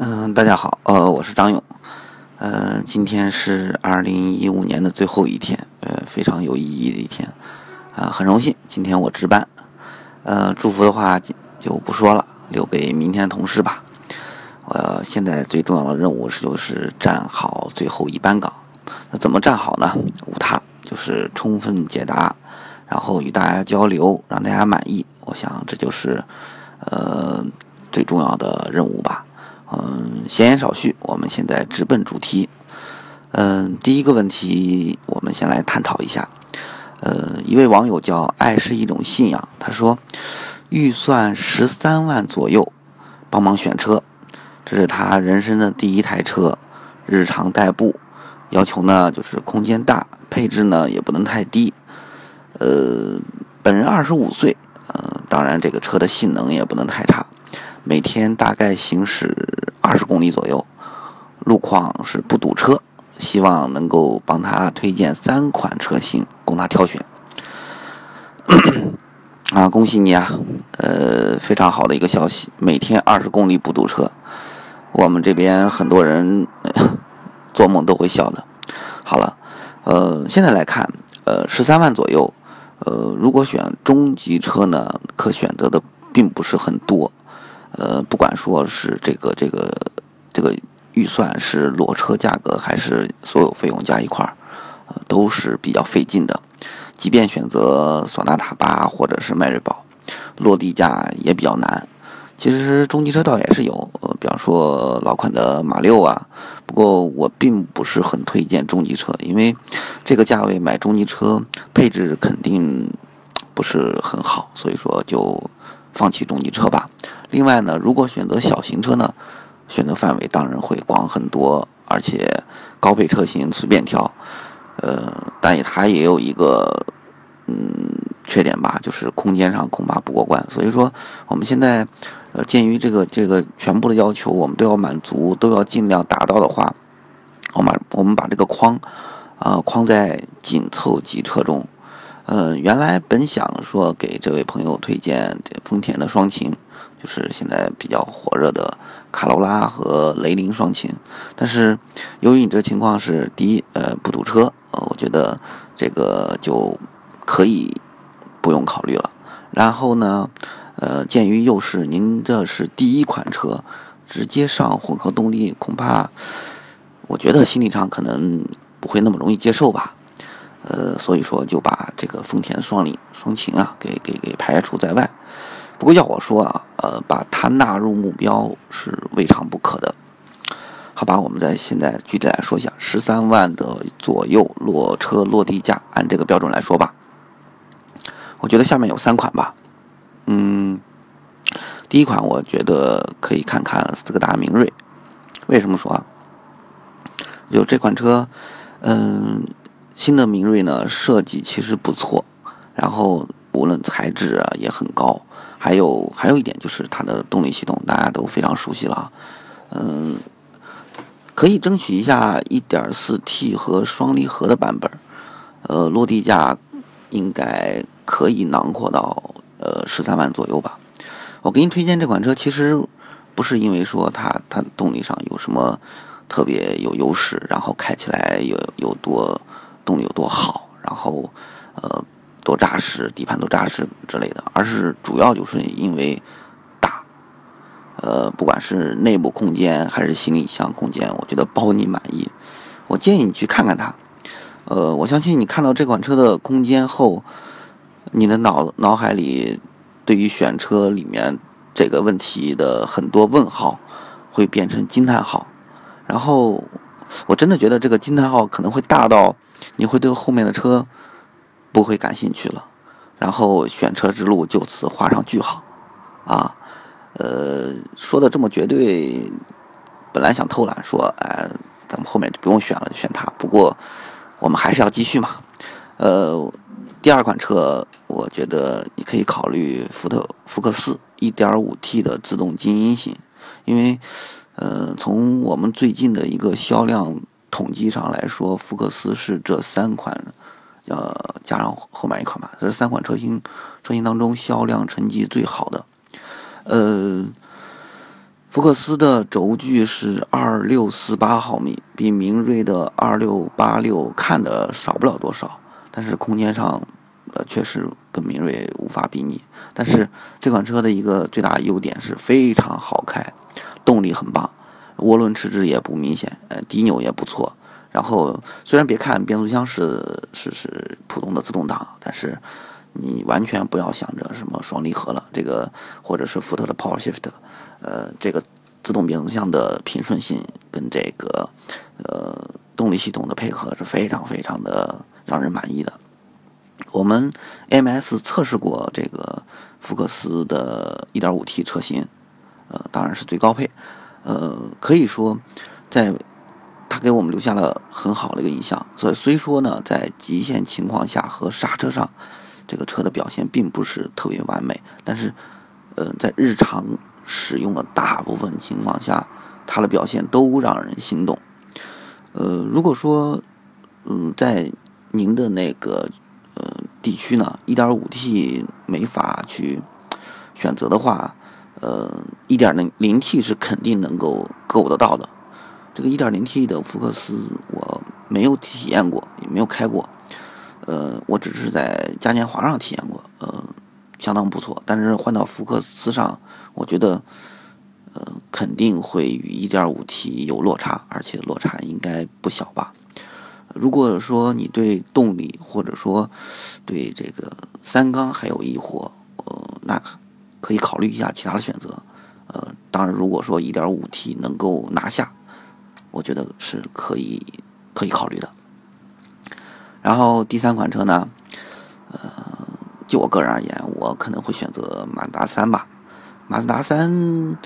嗯，大家好，呃，我是张勇，呃，今天是二零一五年的最后一天，呃，非常有意义的一天，啊，很荣幸今天我值班，呃，祝福的话就不说了，留给明天的同事吧。我现在最重要的任务是就是站好最后一班岗，那怎么站好呢？无他，就是充分解答，然后与大家交流，让大家满意。我想这就是呃最重要的任务吧。嗯，闲言少叙，我们现在直奔主题。嗯，第一个问题，我们先来探讨一下。呃，一位网友叫“爱是一种信仰”，他说，预算十三万左右，帮忙选车，这是他人生的第一台车，日常代步，要求呢就是空间大，配置呢也不能太低。呃，本人二十五岁，嗯，当然这个车的性能也不能太差。每天大概行驶二十公里左右，路况是不堵车，希望能够帮他推荐三款车型供他挑选。啊，恭喜你啊！呃，非常好的一个消息，每天二十公里不堵车，我们这边很多人 做梦都会笑的。好了，呃，现在来看，呃，十三万左右，呃，如果选中级车呢，可选择的并不是很多。呃，不管说是这个这个这个预算是裸车价格，还是所有费用加一块儿，呃，都是比较费劲的。即便选择索纳塔八或者是迈锐宝，落地价也比较难。其实中级车倒也是有，呃，比方说老款的马六啊。不过我并不是很推荐中级车，因为这个价位买中级车配置肯定不是很好，所以说就放弃中级车吧。另外呢，如果选择小型车呢，选择范围当然会广很多，而且高配车型随便挑。呃，但也它也有一个嗯缺点吧，就是空间上恐怕不过关。所以说，我们现在呃鉴于这个这个全部的要求，我们都要满足，都要尽量达到的话，我们我们把这个框啊框在紧凑级车中。嗯，原来本想说给这位朋友推荐这丰田的双擎。就是现在比较火热的卡罗拉和雷凌双擎，但是由于你这情况是第一，呃，不堵车，呃，我觉得这个就可以不用考虑了。然后呢，呃，鉴于又是您这是第一款车，直接上混合动力，恐怕我觉得心理上可能不会那么容易接受吧。呃，所以说就把这个丰田双领双擎啊给给给排除在外。不过要我说啊，呃，把它纳入目标是未尝不可的。好吧，我们在现在具体来说一下，十三万的左右落车落地价，按这个标准来说吧。我觉得下面有三款吧。嗯，第一款我觉得可以看看斯柯达明锐。为什么说啊？就这款车，嗯，新的明锐呢设计其实不错，然后无论材质啊也很高。还有还有一点就是它的动力系统，大家都非常熟悉了，嗯，可以争取一下 1.4T 和双离合的版本，呃，落地价应该可以囊括到呃十三万左右吧。我给你推荐这款车，其实不是因为说它它动力上有什么特别有优势，然后开起来有有多动力有多好，然后呃。多扎实，底盘多扎实之类的，而是主要就是因为大，呃，不管是内部空间还是行李箱空间，我觉得包你满意。我建议你去看看它，呃，我相信你看到这款车的空间后，你的脑脑海里对于选车里面这个问题的很多问号会变成惊叹号，然后我真的觉得这个惊叹号可能会大到你会对后面的车。不会感兴趣了，然后选车之路就此画上句号，啊，呃，说的这么绝对，本来想偷懒说，哎，咱们后面就不用选了，选它。不过我们还是要继续嘛，呃，第二款车，我觉得你可以考虑福特福克斯 1.5T 的自动精英型，因为，呃，从我们最近的一个销量统计上来说，福克斯是这三款。呃，加上后面一款吧，这三款车型车型当中销量成绩最好的。呃，福克斯的轴距是二六四八毫米，比明锐的二六八六看的少不了多少，但是空间上，呃，确实跟明锐无法比拟。但是这款车的一个最大优点是非常好开，动力很棒，涡轮迟滞也不明显，呃，低扭也不错。然后虽然别看变速箱是是是普通的自动挡，但是你完全不要想着什么双离合了，这个或者是福特的 Power Shift。呃，这个自动变速箱的平顺性跟这个呃动力系统的配合是非常非常的让人满意的。我们 MS 测试过这个福克斯的 1.5T 车型，呃，当然是最高配，呃，可以说在它给我们留下了很好的一个印象。所以虽说呢，在极限情况下和刹车上，这个车的表现并不是特别完美，但是呃，在日常使用的大部分情况下，它的表现都让人心动。呃，如果说，嗯，在您的那个呃地区呢，1.5T 没法去选择的话，呃，1.0T 是肯定能够够得到的。这个 1.0T 的福克斯我没有体验过，也没有开过，呃，我只是在嘉年华上体验过，呃，相当不错。但是换到福克斯上，我觉得，呃，肯定会与 1.5T 有落差，而且落差应该不小吧。如果说你对动力或者说对这个三缸还有疑惑，呃，那可以考虑一下其他的选择。呃，当然，如果说 1.5T 能够拿下，我觉得是可以可以考虑的。然后第三款车呢，呃，就我个人而言，我可能会选择马自达三吧。马自达三，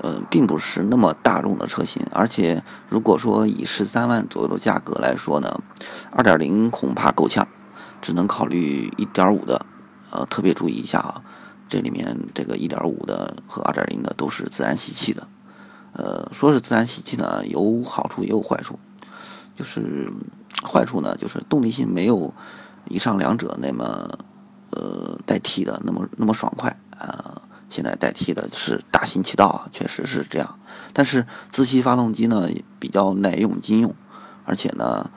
呃，并不是那么大众的车型，而且如果说以十三万左右的价格来说呢，二点零恐怕够呛，只能考虑一点五的。呃，特别注意一下啊，这里面这个一点五的和二点零的都是自然吸气的。呃，说是自然吸气呢，有好处也有坏处，就是坏处呢，就是动力性没有以上两者那么呃代替的那么那么爽快啊。现在代替的是大行其道啊，确实是这样。但是自吸发动机呢比较耐用经用，而且呢，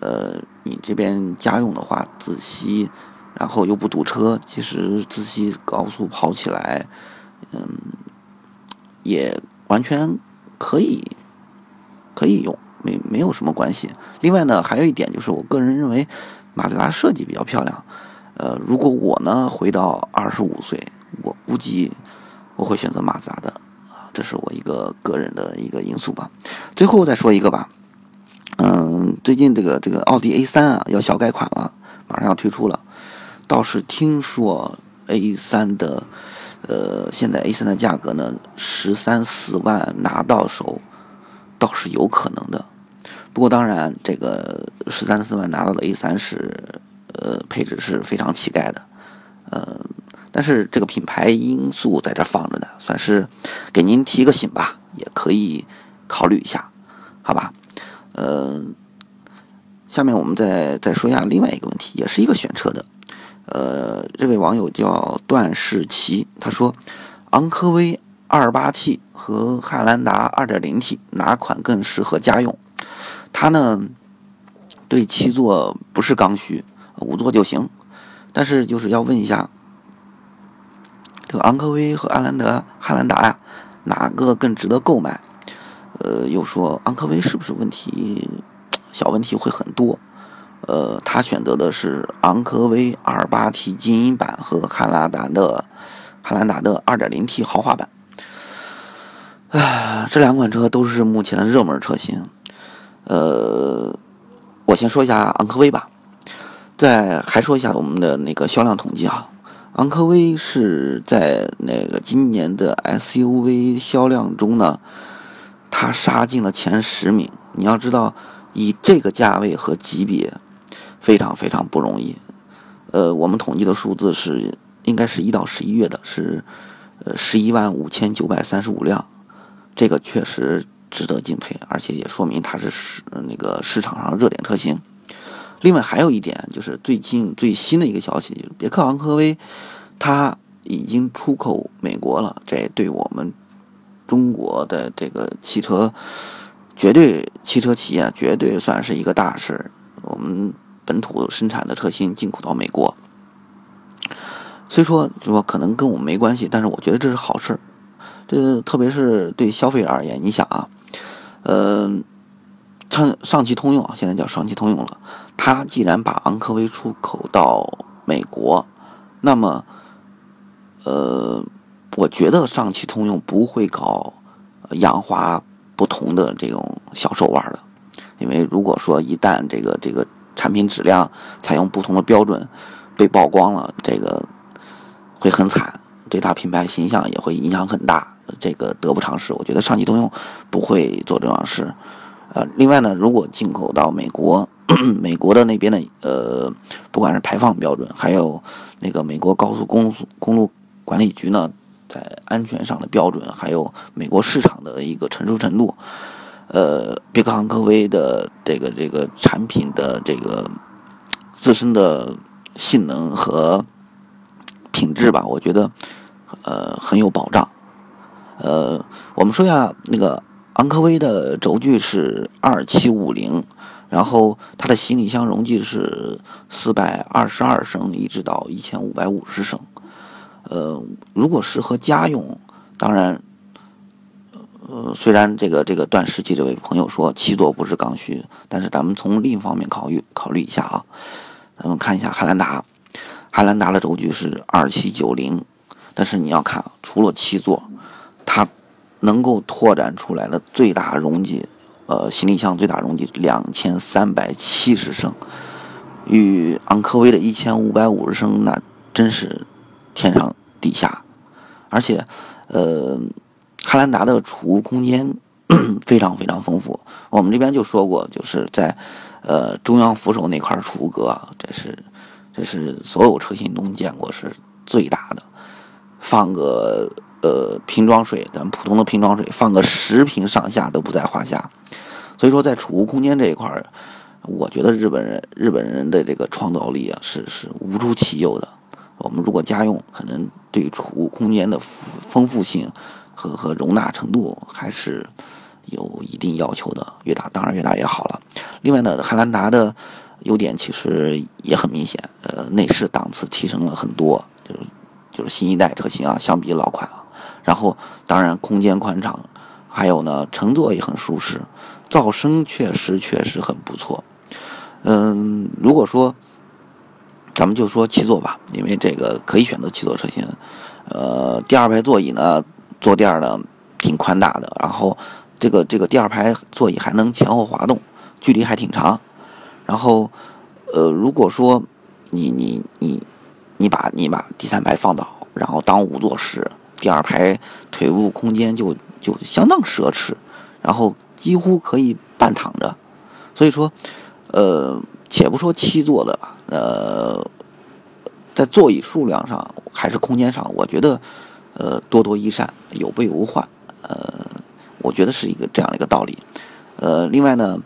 呃，你这边家用的话自吸，然后又不堵车，其实自吸高速跑起来，嗯，也完全可以可以用，没没有什么关系。另外呢，还有一点就是，我个人认为马自达设计比较漂亮。呃，如果我呢回到二十五岁。我估计我会选择马自达的啊，这是我一个个人的一个因素吧。最后再说一个吧，嗯，最近这个这个奥迪 A 三啊要小改款了，马上要推出了。倒是听说 A 三的，呃，现在 A 三的价格呢十三四万拿到手，倒是有可能的。不过当然，这个十三四万拿到的 A 三是，呃，配置是非常乞丐的，呃。但是这个品牌因素在这放着呢，算是给您提个醒吧，也可以考虑一下，好吧？呃，下面我们再再说一下另外一个问题，也是一个选车的。呃，这位网友叫段世奇，他说，昂科威 2.8T 和汉兰达 2.0T 哪款更适合家用？他呢对七座不是刚需，五座就行，但是就是要问一下。这个昂科威和汉兰达，汉兰达呀，哪个更值得购买？呃，又说昂科威是不是问题小问题会很多？呃，他选择的是昂科威 2.8T 精英版和汉兰达的汉兰达的 2.0T 豪华版。唉，这两款车都是目前的热门车型。呃，我先说一下昂科威吧，再还说一下我们的那个销量统计啊。昂科威是在那个今年的 SUV 销量中呢，它杀进了前十名。你要知道，以这个价位和级别，非常非常不容易。呃，我们统计的数字是，应该是一到十一月的，是呃十一万五千九百三十五辆，这个确实值得敬佩，而且也说明它是市那个市场上热点车型。另外还有一点，就是最近最新的一个消息，就是别克昂科威，它已经出口美国了。这对我们中国的这个汽车，绝对汽车企业绝对算是一个大事。我们本土生产的车型进口到美国，虽说就说可能跟我们没关系，但是我觉得这是好事。这特别是对消费者而言，你想啊，嗯，上上汽通用啊，现在叫上汽通用了，它既然把昂科威出口到美国，那么，呃，我觉得上汽通用不会搞洋化不同的这种小手腕的，因为如果说一旦这个这个产品质量采用不同的标准被曝光了，这个会很惨，对它品牌形象也会影响很大。这个得不偿失，我觉得上汽通用不会做这样事。呃，另外呢，如果进口到美国，美国的那边的呃，不管是排放标准，还有那个美国高速公路公路管理局呢，在安全上的标准，还有美国市场的一个成熟程度，呃，别克昂科威的这个这个产品的这个自身的性能和品质吧，我觉得呃很有保障。呃，我们说一下那个昂科威的轴距是二七五零，然后它的行李箱容积是四百二十二升，一直到一千五百五十升。呃，如果适合家用，当然，呃，虽然这个这个段时期这位朋友说七座不是刚需，但是咱们从另一方面考虑考虑一下啊，咱们看一下汉兰达，汉兰达的轴距是二七九零，但是你要看，除了七座。它能够拓展出来的最大容积，呃，行李箱最大容积两千三百七十升，与昂科威的一千五百五十升那真是天上地下。而且，呃，汉兰达的储物空间 非常非常丰富。我们这边就说过，就是在呃中央扶手那块储物格，这是这是所有车型中见过是最大的，放个。呃，瓶装水，咱普通的瓶装水放个十瓶上下都不在话下。所以说，在储物空间这一块儿，我觉得日本人日本人的这个创造力啊，是是无出其右的。我们如果家用，可能对储物空间的丰富性和和容纳程度还是有一定要求的，越大当然越大越好了。另外呢，汉兰达的优点其实也很明显，呃，内饰档次提升了很多，就是就是新一代车型啊，相比老款啊。然后，当然空间宽敞，还有呢，乘坐也很舒适，噪声确实确实很不错。嗯，如果说咱们就说七座吧，因为这个可以选择七座车型。呃，第二排座椅呢，坐垫呢挺宽大的，然后这个这个第二排座椅还能前后滑动，距离还挺长。然后，呃，如果说你你你你把你把第三排放倒，然后当五座时。第二排腿部空间就就相当奢侈，然后几乎可以半躺着，所以说，呃，且不说七座的，呃，在座椅数量上还是空间上，我觉得，呃，多多益善，有备无患，呃，我觉得是一个这样的一个道理。呃，另外呢，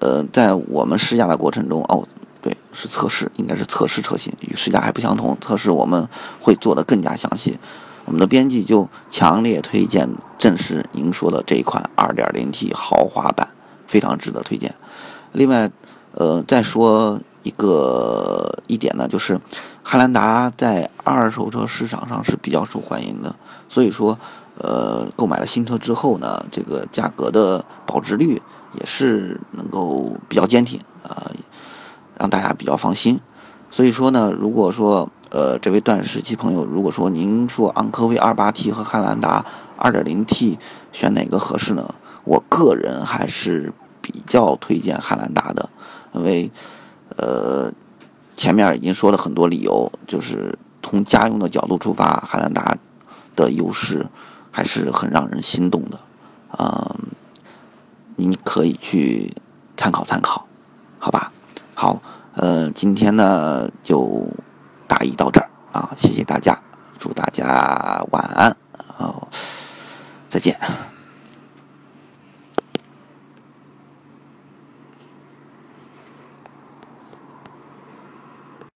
呃，在我们试驾的过程中，哦，对，是测试，应该是测试车型，与试驾还不相同，测试我们会做的更加详细。我们的编辑就强烈推荐，正是您说的这一款 2.0T 豪华版，非常值得推荐。另外，呃，再说一个一点呢，就是汉兰达在二手车市场上是比较受欢迎的，所以说，呃，购买了新车之后呢，这个价格的保值率也是能够比较坚挺，呃，让大家比较放心。所以说呢，如果说，呃，这位段时期朋友，如果说您说昂科威 2.8T 和汉兰达 2.0T 选哪个合适呢？我个人还是比较推荐汉兰达的，因为，呃，前面已经说了很多理由，就是从家用的角度出发，汉兰达的优势还是很让人心动的，嗯，您可以去参考参考，好吧？好，呃，今天呢就。答疑到这儿啊，谢谢大家，祝大家晚安，哦，再见。